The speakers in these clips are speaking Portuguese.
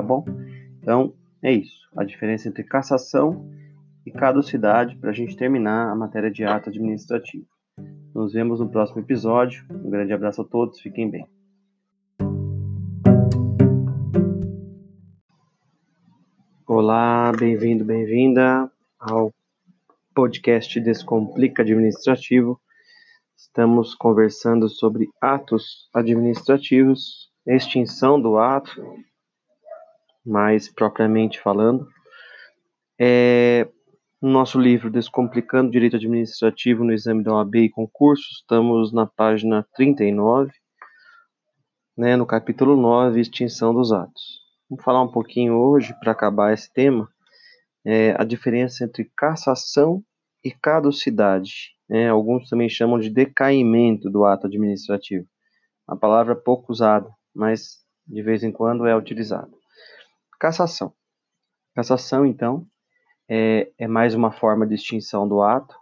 tá bom? Então, é isso. A diferença entre cassação e caducidade para a gente terminar a matéria de ato administrativo. Nos vemos no próximo episódio. Um grande abraço a todos, fiquem bem. Olá, bem-vindo, bem-vinda ao podcast Descomplica Administrativo. Estamos conversando sobre atos administrativos, extinção do ato, mais propriamente falando. É, no nosso livro Descomplicando Direito Administrativo no Exame da OAB e Concursos, estamos na página 39, né, no capítulo 9, Extinção dos Atos. Vamos falar um pouquinho hoje, para acabar esse tema, é, a diferença entre cassação e caducidade. Né? Alguns também chamam de decaimento do ato administrativo. Uma palavra pouco usada, mas de vez em quando é utilizada. Cassação. Cassação, então, é, é mais uma forma de extinção do ato,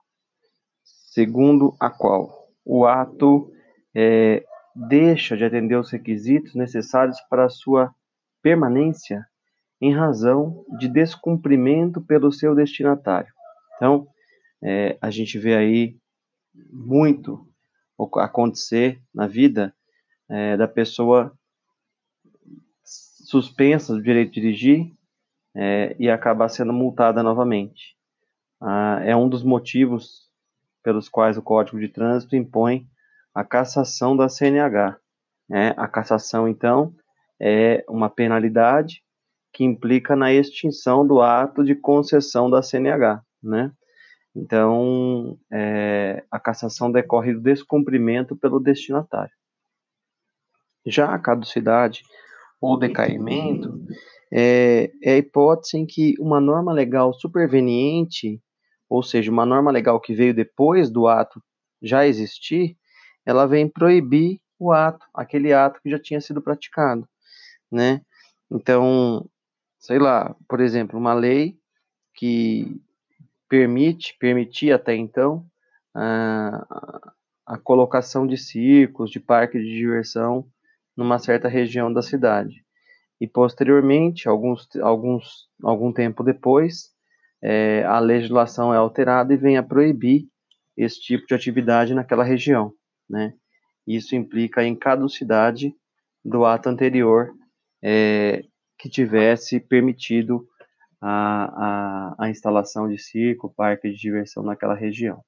segundo a qual o ato é, deixa de atender os requisitos necessários para sua permanência em razão de descumprimento pelo seu destinatário. Então, é, a gente vê aí muito acontecer na vida é, da pessoa suspensa do direito de dirigir é, e acabar sendo multada novamente. Ah, é um dos motivos pelos quais o Código de Trânsito impõe a cassação da CNH. Né? A cassação, então, é uma penalidade que implica na extinção do ato de concessão da CNH, né? Então, é, a cassação decorre do descumprimento pelo destinatário. Já a caducidade ou decaimento é, é a hipótese em que uma norma legal superveniente, ou seja, uma norma legal que veio depois do ato já existir, ela vem proibir o ato, aquele ato que já tinha sido praticado, né? Então, sei lá, por exemplo, uma lei que permite, permitia até então, a, a colocação de circos, de parques de diversão numa certa região da cidade. E posteriormente, alguns, alguns, algum tempo depois, é, a legislação é alterada e vem a proibir esse tipo de atividade naquela região, né? Isso implica em caducidade do ato anterior é, que tivesse permitido a, a, a instalação de circo, parque de diversão naquela região.